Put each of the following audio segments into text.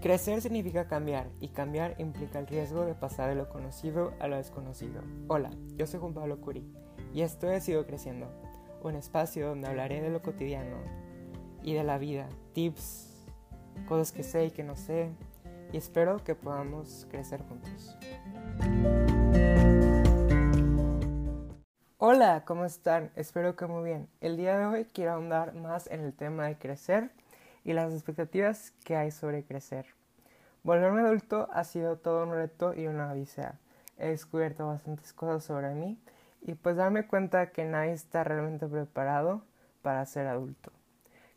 Crecer significa cambiar y cambiar implica el riesgo de pasar de lo conocido a lo desconocido. Hola, yo soy Juan Pablo Curi y esto es Sigo Creciendo, un espacio donde hablaré de lo cotidiano y de la vida, tips, cosas que sé y que no sé y espero que podamos crecer juntos. Hola, ¿cómo están? Espero que muy bien. El día de hoy quiero ahondar más en el tema de crecer y las expectativas que hay sobre crecer. Volverme adulto ha sido todo un reto y una odisea. He descubierto bastantes cosas sobre mí y pues darme cuenta que nadie está realmente preparado para ser adulto.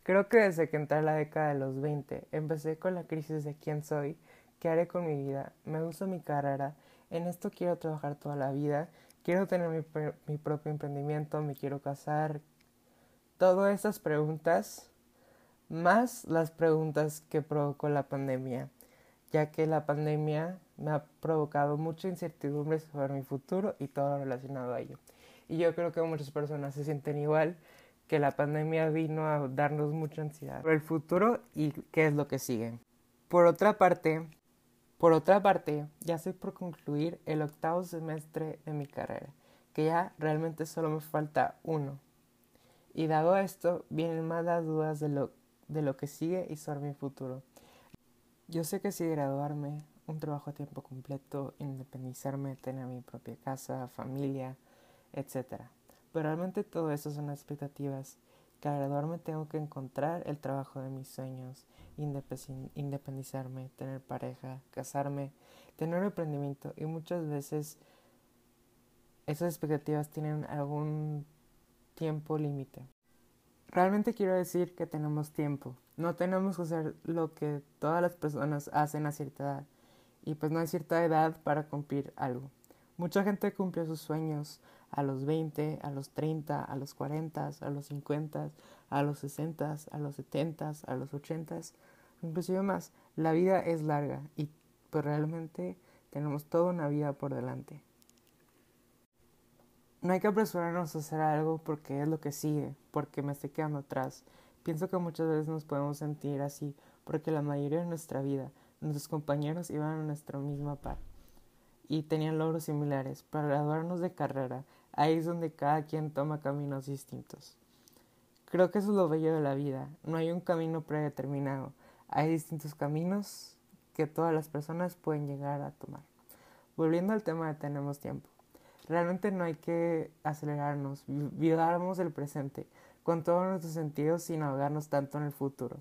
Creo que desde que entré a la década de los 20 empecé con la crisis de quién soy, qué haré con mi vida, me gusta mi carrera, en esto quiero trabajar toda la vida, quiero tener mi, mi propio emprendimiento, me quiero casar. Todas estas preguntas más las preguntas que provocó la pandemia, ya que la pandemia me ha provocado mucha incertidumbre sobre mi futuro y todo relacionado a ello. Y yo creo que muchas personas se sienten igual, que la pandemia vino a darnos mucha ansiedad sobre el futuro y qué es lo que sigue. Por otra parte, por otra parte, ya estoy por concluir el octavo semestre de mi carrera, que ya realmente solo me falta uno. Y dado esto, vienen más las dudas de lo de lo que sigue y sobre mi futuro. Yo sé que si graduarme, un trabajo a tiempo completo, independizarme, tener mi propia casa, familia, etc. Pero realmente todo eso son expectativas que al graduarme tengo que encontrar el trabajo de mis sueños, independizarme, tener pareja, casarme, tener un emprendimiento y muchas veces esas expectativas tienen algún tiempo límite. Realmente quiero decir que tenemos tiempo. No tenemos que hacer lo que todas las personas hacen a cierta edad. Y pues no hay cierta edad para cumplir algo. Mucha gente cumplió sus sueños a los 20, a los 30, a los 40, a los 50, a los 60, a los 70, a los 80, inclusive más. La vida es larga y pues realmente tenemos toda una vida por delante. No hay que apresurarnos a hacer algo porque es lo que sigue, porque me estoy quedando atrás. Pienso que muchas veces nos podemos sentir así porque la mayoría de nuestra vida, nuestros compañeros iban a nuestra misma par y tenían logros similares. Para graduarnos de carrera, ahí es donde cada quien toma caminos distintos. Creo que eso es lo bello de la vida. No hay un camino predeterminado. Hay distintos caminos que todas las personas pueden llegar a tomar. Volviendo al tema de tenemos tiempo. Realmente no hay que acelerarnos, vivamos el presente con todos nuestros sentidos sin ahogarnos tanto en el futuro.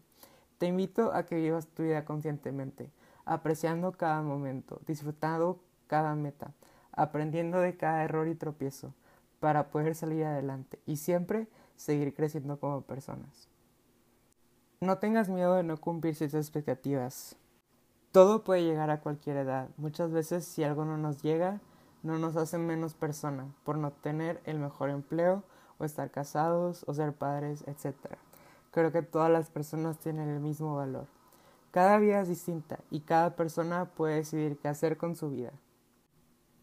Te invito a que vivas tu vida conscientemente, apreciando cada momento, disfrutando cada meta, aprendiendo de cada error y tropiezo, para poder salir adelante y siempre seguir creciendo como personas. No tengas miedo de no cumplir ciertas expectativas. Todo puede llegar a cualquier edad. Muchas veces si algo no nos llega, no nos hacen menos persona por no tener el mejor empleo o estar casados o ser padres, etc. Creo que todas las personas tienen el mismo valor. Cada vida es distinta y cada persona puede decidir qué hacer con su vida.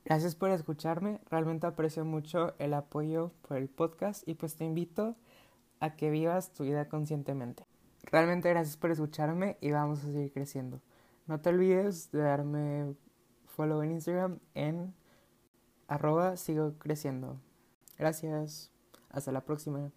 Gracias por escucharme, realmente aprecio mucho el apoyo por el podcast y pues te invito a que vivas tu vida conscientemente. Realmente gracias por escucharme y vamos a seguir creciendo. No te olvides de darme follow en Instagram en arroba sigo creciendo. Gracias. Hasta la próxima.